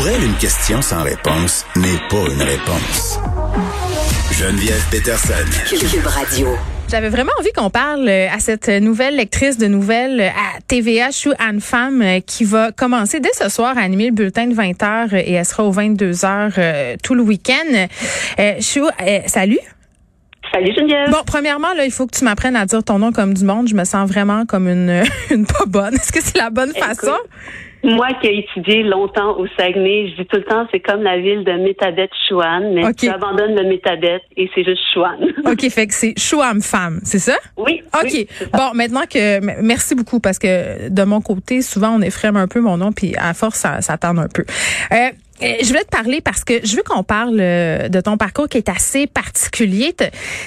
Pour elle, une question sans réponse n'est pas une réponse. Geneviève Peterson. Cube Radio. J'avais vraiment envie qu'on parle euh, à cette nouvelle lectrice de nouvelles euh, à TVA, Chou Anne Femme, euh, qui va commencer dès ce soir à animer le bulletin de 20 h et elle sera aux 22 h tout le week-end. Chou, salut. Salut Geneviève. Bon, premièrement, là, il faut que tu m'apprennes à dire ton nom comme du monde. Je me sens vraiment comme une, une pas bonne. Est-ce que c'est la bonne façon? Moi qui ai étudié longtemps au Saguenay, je dis tout le temps, c'est comme la ville de Métabette-Chouane, mais tu abandonnes le Métabette et c'est juste Chouane. OK, fait que c'est Chouam femme, c'est ça? Oui. OK. bon, maintenant que merci beaucoup parce que de mon côté, souvent on effraie un peu mon nom puis à force ça, ça un peu. Euh, je voulais te parler parce que je veux qu'on parle euh, de ton parcours qui est assez particulier.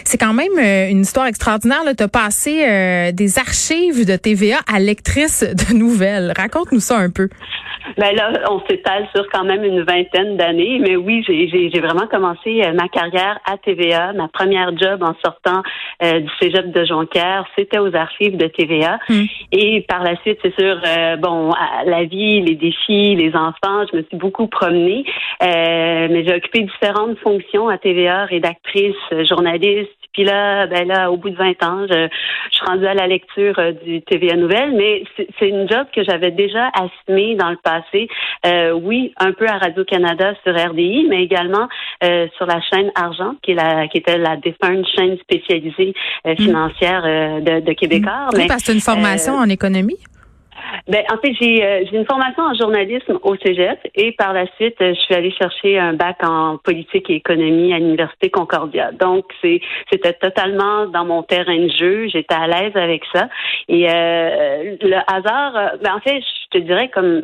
C'est quand même euh, une histoire extraordinaire. Tu as passé des archives de TVA à lectrice de nouvelles. Raconte-nous ça un peu. Ben là, on s'étale sur quand même une vingtaine d'années, mais oui, j'ai vraiment commencé ma carrière à TVA. Ma première job en sortant du cégep de Jonquière, c'était aux archives de TVA. Hmm. Et par la suite, c'est sûr, bon, la vie, les défis, les enfants, je me suis beaucoup promenée euh, mais j'ai occupé différentes fonctions à TVA, rédactrice, journaliste. Puis là, ben là, au bout de 20 ans, je, suis rendue à la lecture euh, du TVA Nouvelle, mais c'est une job que j'avais déjà assumée dans le passé. Euh, oui, un peu à Radio-Canada sur RDI, mais également sur la chaîne Argent, qui, est la, qui était la défunte chaîne spécialisée mm. financière de, de Québécois. Oui, parce que c'est une formation en économie? Ben, en fait, j'ai euh, une formation en journalisme au Cégep et par la suite, euh, je suis allée chercher un bac en politique et économie à l'Université Concordia. Donc, c'était totalement dans mon terrain de jeu. J'étais à l'aise avec ça. Et euh, le hasard, ben, en fait, je te dirais comme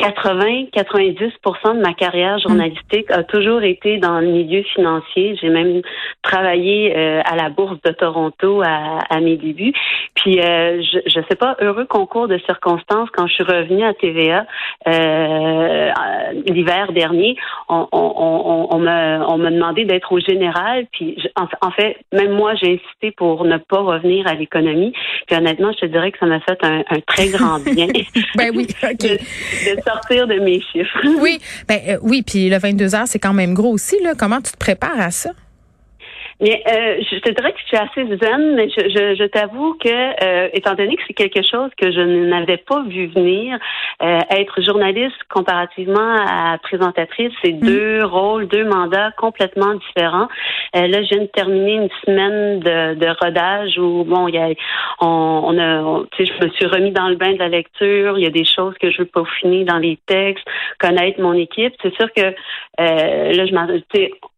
80-90% de ma carrière journalistique a toujours été dans le milieu financier. J'ai même travaillé euh, à la bourse de Toronto à, mes débuts. Puis euh, je ne sais pas, heureux concours de circonstances quand je suis revenue à TVA euh, l'hiver dernier, on, on, on, m'a on m'a demandé d'être au général. Puis en, fait, même moi j'ai insisté pour ne pas revenir à l'économie. Puis honnêtement, je te dirais que ça m'a fait un, un, très grand bien. ben oui, ok sortir de mes chiffres. oui, ben euh, oui, puis le 22 heures, c'est quand même gros aussi. Là. Comment tu te prépares à ça? Mais euh, je te dirais que je suis assez zen, mais je, je, je t'avoue que, euh, étant donné que c'est quelque chose que je n'avais pas vu venir, euh, être journaliste comparativement à présentatrice, c'est mm. deux rôles, deux mandats complètement différents. Euh, là, je viens de terminer une semaine de, de rodage où, bon, il y a, on, on a, tu sais, je me suis remis dans le bain de la lecture. Il y a des choses que je veux peaufiner dans les textes, connaître mon équipe. C'est sûr que euh, là, je m'en,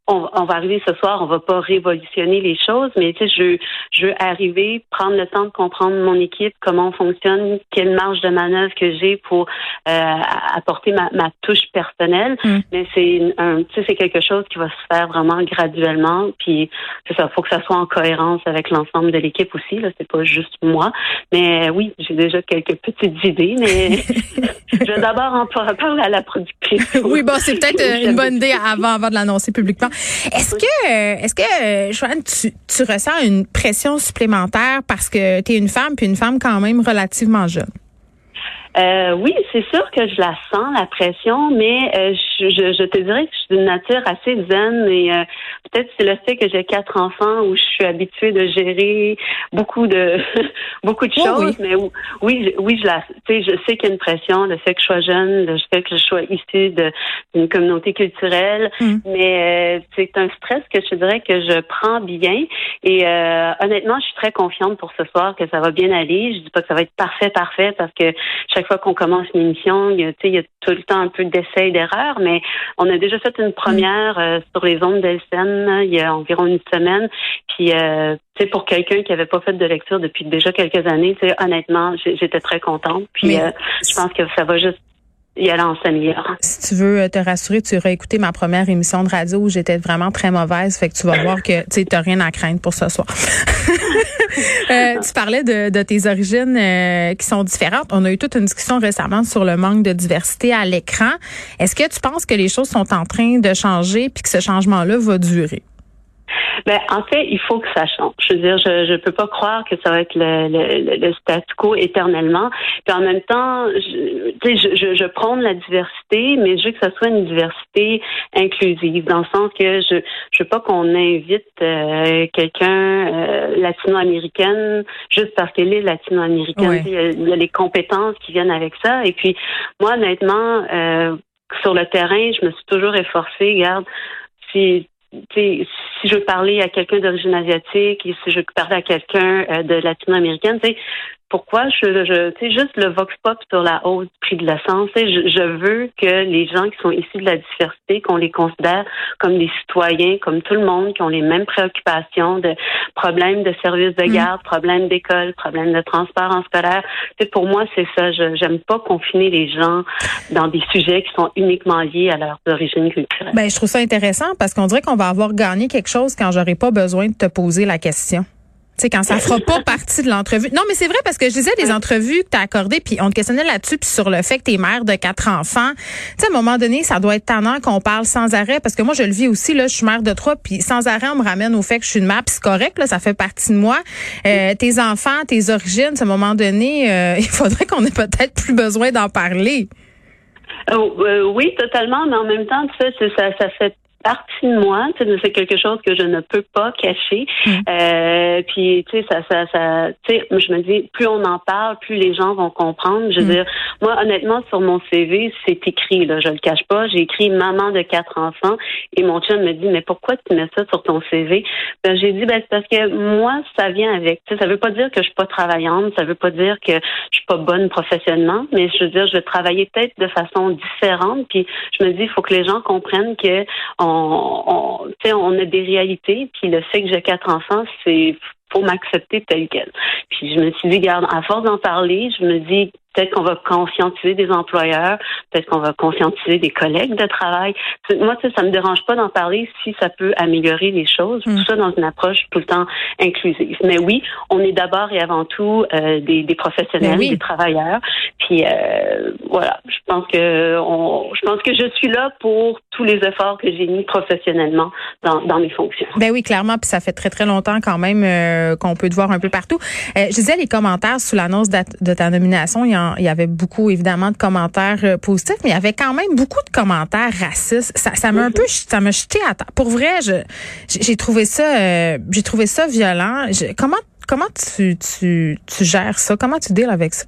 on, on, va arriver ce soir, on va pas révolutionner les choses, mais tu sais, je, je veux arriver, prendre le temps de comprendre mon équipe, comment on fonctionne, quelle marge de manœuvre que j'ai pour euh, apporter ma, ma, touche personnelle. Mm. Mais c'est un, tu sais, c'est quelque chose qui va se faire vraiment graduellement. Puis c'est ça, faut que ça soit en cohérence avec l'ensemble de l'équipe aussi. Là, c'est pas juste moi. Mais oui, j'ai déjà quelques petites idées, mais je vais d'abord en parler à la productrice. oui, bon, c'est peut-être une bonne idée avant, avant de l'annoncer publiquement. Est-ce que, est-ce que, Joanne, tu, tu ressens une pression supplémentaire parce que tu es une femme, puis une femme quand même relativement jeune? Euh, oui, c'est sûr que je la sens, la pression, mais euh, je, je, te dirais que je suis d'une nature assez zen et euh, peut-être c'est le fait que j'ai quatre enfants où je suis habituée de gérer beaucoup de beaucoup de oh choses, mais oui, oui, je la, sais, je sais qu'il y a une pression, le fait que je sois jeune, le fait que je sois issue d'une communauté culturelle, mm. mais c'est un stress que je dirais que je prends bien et honnêtement, je suis très confiante pour ce soir que ça va bien aller. Je dis pas que ça va être parfait, parfait parce que chaque fois qu'on commence une émission, il y, a, il y a tout le temps un peu d'essais et d'erreurs, mais on a déjà fait une première euh, sur les ondes d'Elsen il y a environ une semaine. Puis, euh, pour quelqu'un qui avait pas fait de lecture depuis déjà quelques années, honnêtement, j'étais très contente. Puis, euh, je pense que ça va juste y aller en. Si tu veux te rassurer, tu aurais écouté ma première émission de radio où j'étais vraiment très mauvaise. Fait que tu vas voir que tu n'as rien à craindre pour ce soir. euh, tu parlais de, de tes origines euh, qui sont différentes. On a eu toute une discussion récemment sur le manque de diversité à l'écran. Est-ce que tu penses que les choses sont en train de changer puis que ce changement-là va durer? Ben, en fait, il faut que ça change. Je veux dire, je ne peux pas croire que ça va être le, le, le statu quo éternellement. Puis en même temps, je, je, je, je prône la diversité, mais je veux que ça soit une diversité inclusive, dans le sens que je je veux pas qu'on invite euh, quelqu'un euh, latino-américaine juste parce qu'elle est latino-américaine. Il, y a les compétences qui viennent avec ça. Et puis, moi, honnêtement, euh, sur le terrain, je me suis toujours efforcée, regarde, si si je veux parler à quelqu'un d'origine asiatique et si je veux parler à quelqu'un euh, de latino-américaine, pourquoi je, je tu sais, juste le vox pop sur la hausse du prix de l'essence. Je, je veux que les gens qui sont issus de la diversité, qu'on les considère comme des citoyens, comme tout le monde, qui ont les mêmes préoccupations de problèmes de services de mm. garde, problèmes d'école, problèmes de transport en scolaire. Tu pour moi, c'est ça. Je j'aime pas confiner les gens dans des sujets qui sont uniquement liés à leur origine culturelle. Ben, je trouve ça intéressant parce qu'on dirait qu'on va avoir gagné quelque chose quand j'aurai pas besoin de te poser la question. Tu sais, quand ça fera pas partie de l'entrevue. Non, mais c'est vrai parce que je disais des entrevues que tu as accordées, puis on te questionnait là-dessus, puis sur le fait que tu es mère de quatre enfants. Tu sais, à un moment donné, ça doit être tannant qu'on parle sans arrêt, parce que moi, je le vis aussi, là, je suis mère de trois, puis sans arrêt, on me ramène au fait que je suis une mère, puis c'est correct, là, ça fait partie de moi. Euh, tes enfants, tes origines, à un moment donné, euh, il faudrait qu'on ait peut-être plus besoin d'en parler. Oh, euh, oui, totalement, mais en même temps, ça, ça, ça fait partie de moi, c'est quelque chose que je ne peux pas cacher. Mm. Euh, puis tu sais ça ça ça tu sais je me dis plus on en parle, plus les gens vont comprendre. Je veux mm. dire moi honnêtement sur mon CV, c'est écrit là, je le cache pas, j'ai écrit maman de quatre enfants et mon chum me dit mais pourquoi tu mets ça sur ton CV Ben j'ai dit ben c'est parce que moi ça vient avec. Tu sais ça veut pas dire que je suis pas travaillante, ça veut pas dire que je suis pas bonne professionnellement, mais je veux dire je vais travailler peut-être de façon différente puis je me dis il faut que les gens comprennent que on on, a des réalités, puis le fait que j'ai quatre enfants, c'est faut m'accepter tel quel. Puis je me suis dit, garde, à force d'en parler, je me dis, peut-être qu'on va conscientiser des employeurs, peut-être qu'on va conscientiser des collègues de travail. Moi, ça me dérange pas d'en parler si ça peut améliorer les choses. Tout mm. ça dans une approche tout le temps inclusive. Mais oui, on est d'abord et avant tout euh, des, des, professionnels, ben des travailleurs. Puis euh, voilà, je pense que on, je pense que je suis là pour tous les efforts que j'ai mis professionnellement dans, dans mes fonctions. Ben oui, clairement. Puis ça fait très très longtemps quand même euh, qu'on peut te voir un peu partout. je disais les commentaires sous l'annonce de ta nomination. Il y, il y avait beaucoup, évidemment, de commentaires euh, positifs, mais il y avait quand même beaucoup de commentaires racistes. Ça, ça m'a un peu, ça m'a jeté à terre. Pour vrai, j'ai trouvé ça, euh, j'ai trouvé ça violent. comment, comment tu, tu, tu gères ça? Comment tu deals avec ça?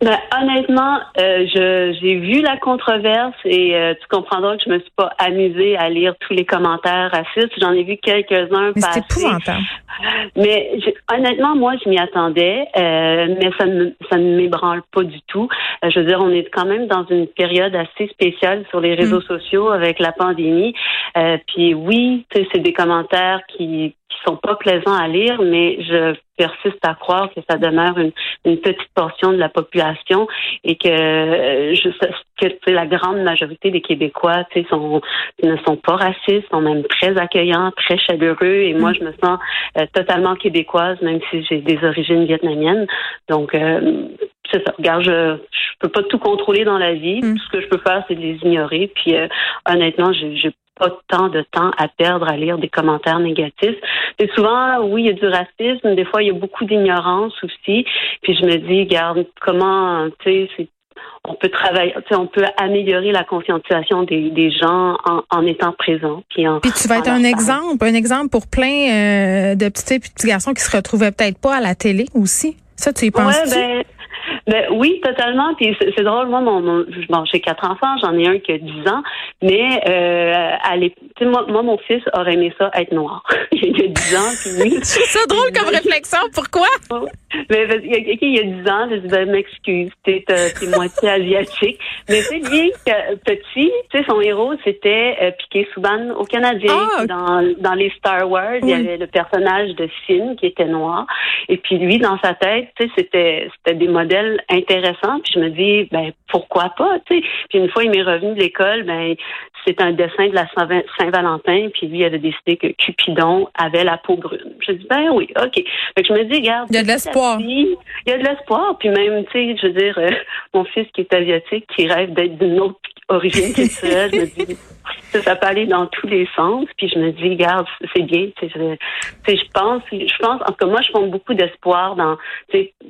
Ben, honnêtement, euh, je j'ai vu la controverse et euh, tu comprendras que je me suis pas amusée à lire tous les commentaires racistes. J'en ai vu quelques-uns passer. C'est épouvantable. Mais honnêtement, moi, je m'y attendais, euh, mais ça ne ça ne m'ébranle pas du tout. je veux dire, on est quand même dans une période assez spéciale sur les réseaux mm. sociaux avec la pandémie. puis oui, c'est des commentaires qui qui sont pas plaisants à lire, mais je persiste à croire que ça demeure une, une petite portion de la population et que euh, je que la grande majorité des Québécois sont ne sont pas racistes, sont même très accueillants, très chaleureux et moi mm. je me sens euh, totalement québécoise même si j'ai des origines vietnamiennes. Donc euh, c'est ça. Regarde, je, je peux pas tout contrôler dans la vie. Mm. Tout ce que je peux faire, c'est de les ignorer. Puis honnêtement, j'ai pas tant de temps à perdre à lire des commentaires négatifs. Et souvent, oui, il y a du racisme, des fois, il y a beaucoup d'ignorance aussi. Puis je me dis, regarde, comment, tu sais, on peut travailler, on peut améliorer la conscientisation des, des gens en, en, étant présent. Puis, en, puis tu vas être un exemple, un exemple pour plein euh, de petits et petits garçons qui se retrouvaient peut-être pas à la télé aussi. Ça, tu y penses? Ouais, ben, ben, oui, totalement. Puis c'est drôle, moi, mon, bon, j'ai quatre enfants, j'en ai un qui a 10 ans, mais euh, moi, moi, mon fils aurait aimé ça être noir. il a 10 ans, puis oui. c'est drôle comme réflexion. Pourquoi? Mais il y a 10 ans, je dis ben, m'excuse, t'es moitié asiatique. Mais c'est lui petit, tu sais, son héros c'était euh, Piqué Souban au Canadien. Ah, dans, dans les Star Wars, il y avait le personnage de Finn qui était noir. Et puis lui, dans sa tête, tu sais, c'était c'était des modèles intéressants. Puis je me dis ben pourquoi pas, tu sais. Puis une fois il m'est revenu de l'école, ben c'est un dessin de la Saint-Valentin, puis lui avait décidé que Cupidon avait la peau brune. Je dis ben oui, ok. Fait que je me dis, regarde, il y a de l'espoir. Il y a de l'espoir, puis même, tu sais, je veux dire, euh, mon fils qui est asiatique, qui rêve d'être d'une autre origine culturelle, je me dis, ça peut aller dans tous les sens. Puis je me dis, regarde, c'est bien. Je, je pense, je pense, en tout cas, moi, je fonde beaucoup d'espoir dans,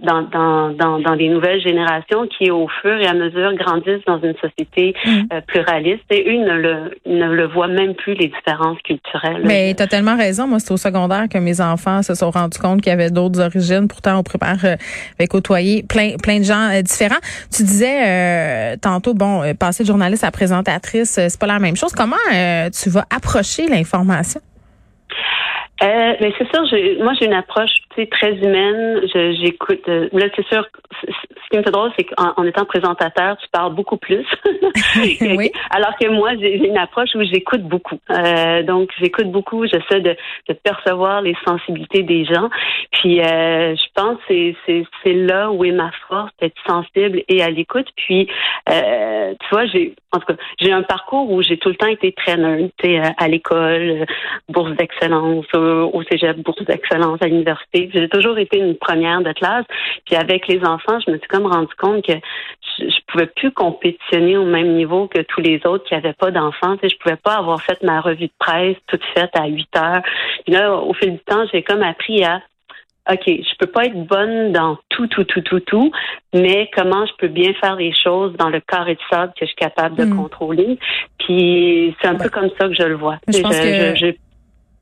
dans, dans, dans, dans les nouvelles générations qui, au fur et à mesure, grandissent dans une société mm. euh, pluraliste. Et eux ne le, ne le voient même plus, les différences culturelles. Mais tu as tellement raison. Moi, c'est au secondaire que mes enfants se sont rendus compte qu'il y avait d'autres origines. Pourtant, on prépare euh, avec côtoyer plein, plein de gens euh, différents. Tu disais tantôt, bon, passer de journaliste à présentatrice, c'est pas la même chose. Comment tu vas approcher l'information? Euh, mais c'est sûr, moi j'ai une approche très humaine. J'écoute. Euh, là, c'est sûr. Ce qui me fait drôle, c'est qu'en étant présentateur, tu parles beaucoup plus. oui. Alors que moi, j'ai une approche où j'écoute beaucoup. Euh, donc, j'écoute beaucoup. J'essaie de, de, percevoir les sensibilités des gens. Puis, euh, je pense que c'est là où est ma force, d'être sensible et à l'écoute. Puis, euh, tu vois, j'ai en tout cas, j'ai un parcours où j'ai tout le temps été très neutre, à l'école, bourse d'excellence, au cégep, bourse d'excellence à l'université j'ai toujours été une première de classe. Puis avec les enfants, je me suis comme rendu compte que je, je pouvais plus compétitionner au même niveau que tous les autres qui n'avaient pas d'enfants. Tu sais, je pouvais pas avoir fait ma revue de presse toute faite à 8 heures. Puis là, au fil du temps, j'ai comme appris à OK, je peux pas être bonne dans tout, tout, tout, tout, tout, mais comment je peux bien faire les choses dans le carré de sable que je suis capable de hmm. contrôler? Puis c'est un peu comme ça que je le vois. Je, pense que... je,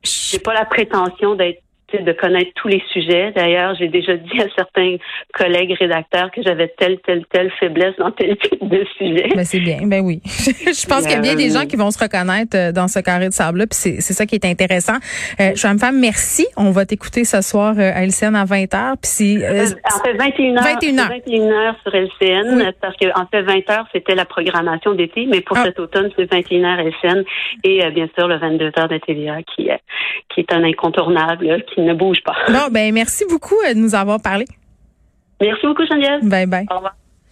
j'ai pas la prétention d'être de connaître tous les sujets. D'ailleurs, j'ai déjà dit à certains collègues rédacteurs que j'avais telle, telle, telle faiblesse dans tel type de sujet. Ben, c'est bien. Ben oui. je pense qu'il y a bien des gens qui vont se reconnaître euh, dans ce carré de sable-là. Puis c'est, c'est ça qui est intéressant. Euh, je me femme, merci. On va t'écouter ce soir euh, à LCN à 20h. Puis si, euh, en fait, 21h. 21h. 21h sur LCN. Parce que, en fait, 20h, c'était la programmation d'été. Mais pour ah. cet automne, c'est 21h LCN. Et, bien sûr, le 22h de TVA qui, qui est un incontournable, qui ne bouge pas. Non, ben merci beaucoup euh, de nous avoir parlé. Merci beaucoup, Geneviève. Bye bye. Au revoir.